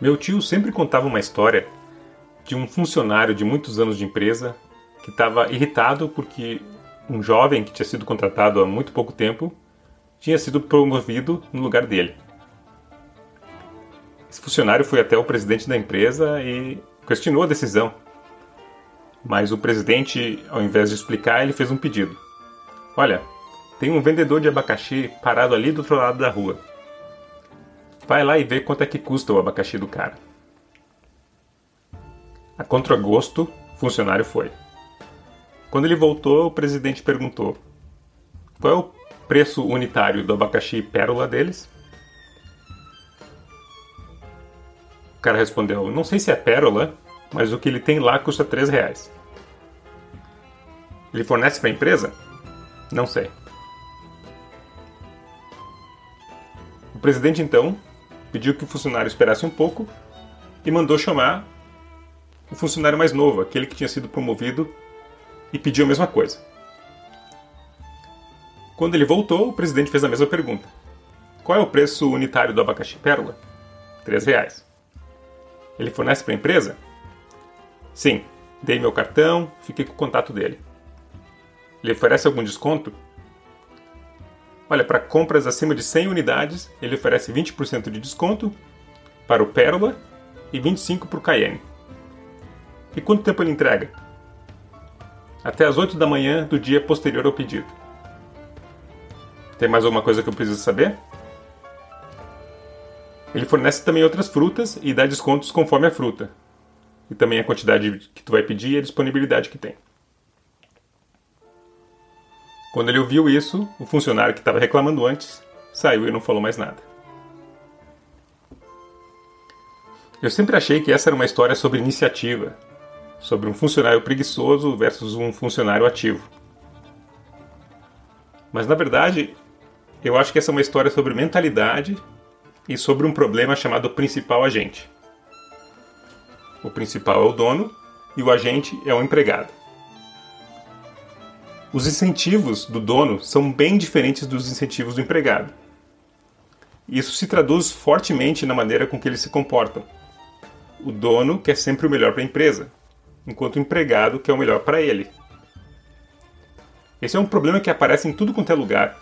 Meu tio sempre contava uma história de um funcionário de muitos anos de empresa que estava irritado porque um jovem que tinha sido contratado há muito pouco tempo tinha sido promovido no lugar dele. Esse funcionário foi até o presidente da empresa e questionou a decisão. Mas o presidente, ao invés de explicar, ele fez um pedido. Olha, tem um vendedor de abacaxi parado ali do outro lado da rua. Vai lá e vê quanto é que custa o abacaxi do cara. A contragosto, funcionário foi. Quando ele voltou, o presidente perguntou: Qual é o preço unitário do abacaxi pérola deles? O cara respondeu: Não sei se é pérola, mas o que ele tem lá custa 3 reais. Ele fornece para a empresa? Não sei. O presidente então pediu que o funcionário esperasse um pouco e mandou chamar o funcionário mais novo, aquele que tinha sido promovido, e pediu a mesma coisa. Quando ele voltou, o presidente fez a mesma pergunta. Qual é o preço unitário do abacaxi pérola? Três reais. Ele fornece para a empresa? Sim. Dei meu cartão, fiquei com o contato dele. Ele oferece algum desconto? Olha, para compras acima de 100 unidades, ele oferece 20% de desconto para o Pérola e 25% para o Cayenne. E quanto tempo ele entrega? Até as 8 da manhã do dia posterior ao pedido. Tem mais alguma coisa que eu preciso saber? Ele fornece também outras frutas e dá descontos conforme a fruta. E também a quantidade que tu vai pedir e a disponibilidade que tem. Quando ele ouviu isso, o funcionário que estava reclamando antes saiu e não falou mais nada. Eu sempre achei que essa era uma história sobre iniciativa, sobre um funcionário preguiçoso versus um funcionário ativo. Mas na verdade, eu acho que essa é uma história sobre mentalidade e sobre um problema chamado principal agente. O principal é o dono e o agente é o empregado. Os incentivos do dono são bem diferentes dos incentivos do empregado. Isso se traduz fortemente na maneira com que eles se comportam. O dono quer sempre o melhor para a empresa, enquanto o empregado quer o melhor para ele. Esse é um problema que aparece em tudo quanto é lugar,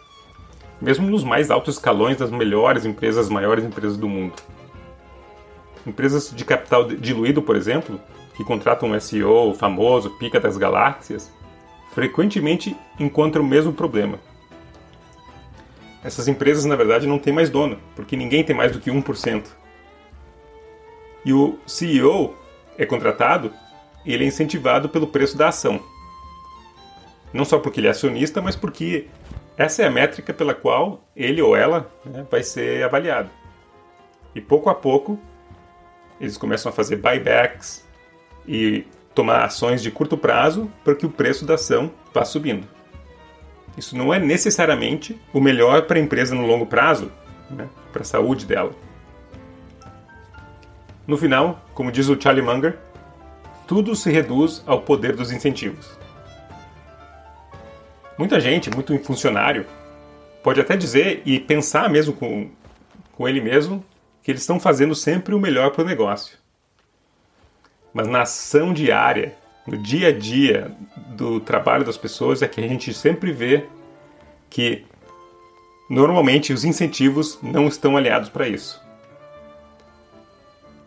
mesmo nos mais altos escalões das melhores empresas, maiores empresas do mundo. Empresas de capital diluído, por exemplo, que contratam um SEO famoso, pica das galáxias, frequentemente encontram o mesmo problema. Essas empresas, na verdade, não têm mais dono, porque ninguém tem mais do que 1%. E o CEO é contratado ele é incentivado pelo preço da ação. Não só porque ele é acionista, mas porque essa é a métrica pela qual ele ou ela né, vai ser avaliado. E pouco a pouco, eles começam a fazer buybacks e tomar ações de curto prazo para que o preço da ação vá subindo. Isso não é necessariamente o melhor para a empresa no longo prazo, né, para a saúde dela. No final, como diz o Charlie Munger, tudo se reduz ao poder dos incentivos. Muita gente, muito funcionário, pode até dizer e pensar mesmo com, com ele mesmo que eles estão fazendo sempre o melhor para o negócio mas na ação diária, no dia a dia do trabalho das pessoas, é que a gente sempre vê que normalmente os incentivos não estão aliados para isso.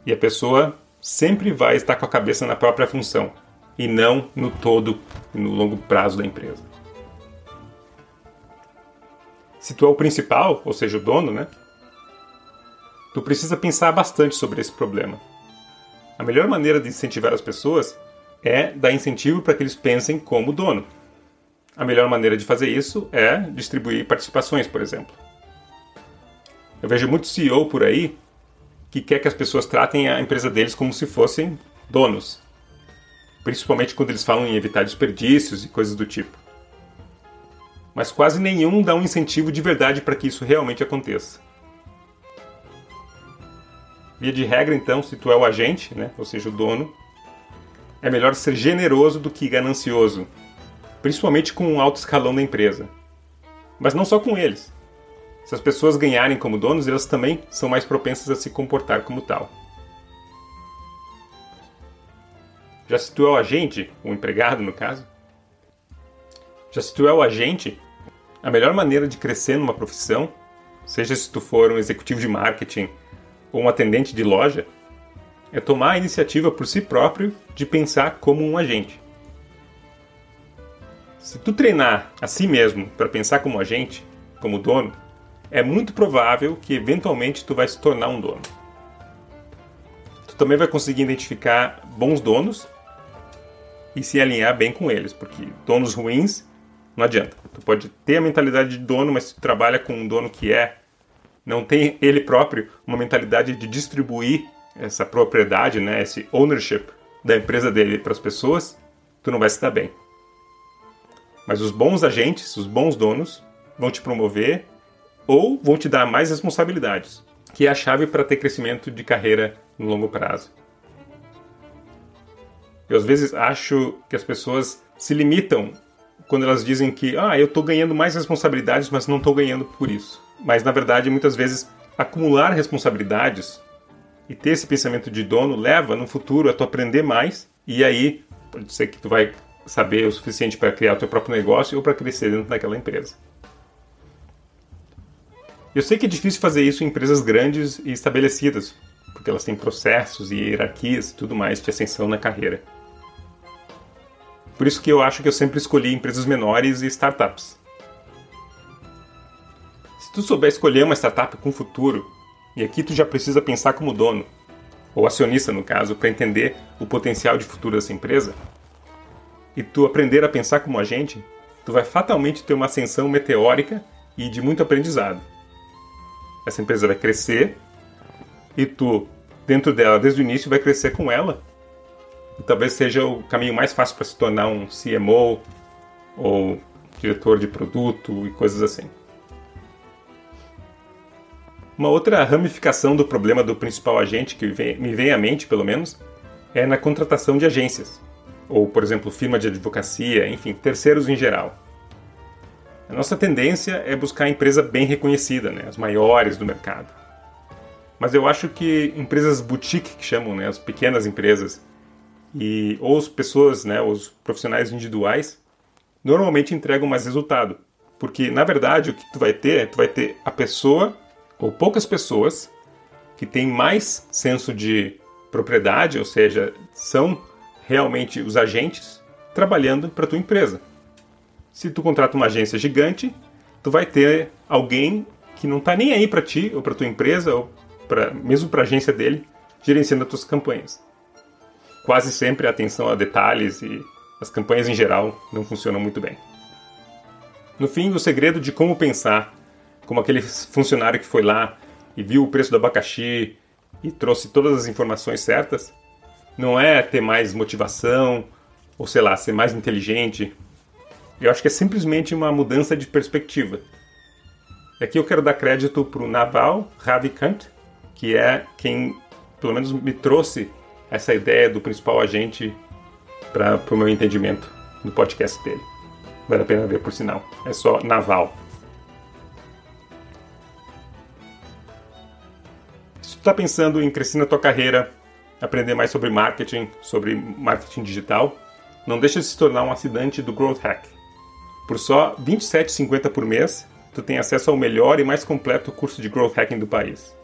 E a pessoa sempre vai estar com a cabeça na própria função e não no todo e no longo prazo da empresa. Se tu é o principal, ou seja, o dono, né? Tu precisa pensar bastante sobre esse problema a melhor maneira de incentivar as pessoas é dar incentivo para que eles pensem como dono. A melhor maneira de fazer isso é distribuir participações, por exemplo. Eu vejo muito CEO por aí que quer que as pessoas tratem a empresa deles como se fossem donos, principalmente quando eles falam em evitar desperdícios e coisas do tipo. Mas quase nenhum dá um incentivo de verdade para que isso realmente aconteça. Via de regra, então, se tu é o agente, né, ou seja, o dono, é melhor ser generoso do que ganancioso, principalmente com um alto escalão da empresa. Mas não só com eles. Se as pessoas ganharem como donos, elas também são mais propensas a se comportar como tal. Já se tu é o agente, o empregado no caso, já se tu é o agente, a melhor maneira de crescer numa profissão, seja se tu for um executivo de marketing, ou um atendente de loja, é tomar a iniciativa por si próprio de pensar como um agente. Se tu treinar a si mesmo para pensar como agente, como dono, é muito provável que eventualmente tu vai se tornar um dono. Tu também vai conseguir identificar bons donos e se alinhar bem com eles, porque donos ruins não adianta. Tu pode ter a mentalidade de dono, mas se tu trabalha com um dono que é não tem ele próprio uma mentalidade de distribuir essa propriedade, né, esse ownership da empresa dele para as pessoas, tu não vai se dar bem. Mas os bons agentes, os bons donos, vão te promover ou vão te dar mais responsabilidades, que é a chave para ter crescimento de carreira no longo prazo. Eu às vezes acho que as pessoas se limitam quando elas dizem que ah, eu estou ganhando mais responsabilidades, mas não estou ganhando por isso. Mas na verdade, muitas vezes acumular responsabilidades e ter esse pensamento de dono leva no futuro a tu aprender mais e aí pode ser que tu vai saber o suficiente para criar o teu próprio negócio ou para crescer dentro daquela empresa. Eu sei que é difícil fazer isso em empresas grandes e estabelecidas, porque elas têm processos e hierarquias e tudo mais de ascensão na carreira. Por isso que eu acho que eu sempre escolhi empresas menores e startups. Tu souber escolher uma startup com futuro, e aqui tu já precisa pensar como dono, ou acionista no caso, para entender o potencial de futuro dessa empresa, e tu aprender a pensar como agente, tu vai fatalmente ter uma ascensão meteórica e de muito aprendizado. Essa empresa vai crescer e tu, dentro dela, desde o início, vai crescer com ela. E talvez seja o caminho mais fácil para se tornar um CMO ou diretor de produto e coisas assim. Uma outra ramificação do problema do principal agente que me vem à mente, pelo menos, é na contratação de agências, ou, por exemplo, firma de advocacia, enfim, terceiros em geral. A nossa tendência é buscar a empresa bem reconhecida, né, as maiores do mercado. Mas eu acho que empresas boutique, que chamam, né, as pequenas empresas, e ou as pessoas, né, os profissionais individuais, normalmente entregam mais resultado. Porque, na verdade, o que tu vai ter é tu vai ter a pessoa ou poucas pessoas que têm mais senso de propriedade, ou seja, são realmente os agentes trabalhando para tua empresa. Se tu contrata uma agência gigante, tu vai ter alguém que não está nem aí para ti ou para tua empresa ou pra, mesmo para a agência dele gerenciando as tuas campanhas. Quase sempre a atenção a detalhes e as campanhas em geral não funcionam muito bem. No fim, o segredo de como pensar como aquele funcionário que foi lá e viu o preço do abacaxi e trouxe todas as informações certas, não é ter mais motivação ou sei lá, ser mais inteligente. Eu acho que é simplesmente uma mudança de perspectiva. E aqui eu quero dar crédito para o Naval Ravikant, que é quem, pelo menos, me trouxe essa ideia do principal agente para o meu entendimento no podcast dele. Vale a pena ver, por sinal. É só Naval. Está pensando em crescer na tua carreira, aprender mais sobre marketing, sobre marketing digital, não deixe de se tornar um assinante do Growth Hack. Por só R$ 27,50 por mês, tu tem acesso ao melhor e mais completo curso de Growth Hacking do país.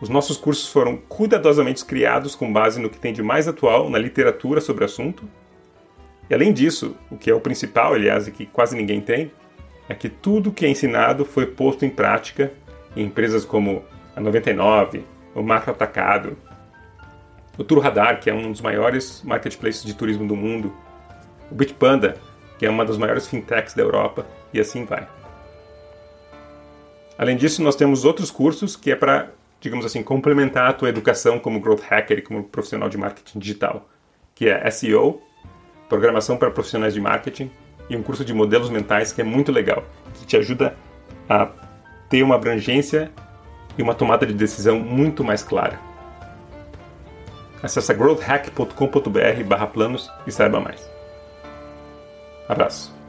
Os nossos cursos foram cuidadosamente criados com base no que tem de mais atual na literatura sobre o assunto. E além disso, o que é o principal, aliás, e que quase ninguém tem, é que tudo que é ensinado foi posto em prática em empresas como a 99, o Macro Atacado, o Tour Radar, que é um dos maiores marketplaces de turismo do mundo, o Bitpanda, que é uma das maiores fintechs da Europa, e assim vai. Além disso, nós temos outros cursos que é para, digamos assim, complementar a tua educação como growth hacker e como profissional de marketing digital, que é SEO, programação para profissionais de marketing e um curso de modelos mentais que é muito legal, que te ajuda a ter uma abrangência e uma tomada de decisão muito mais clara. Acesse growthhack.com.br barra planos e saiba mais. Abraço.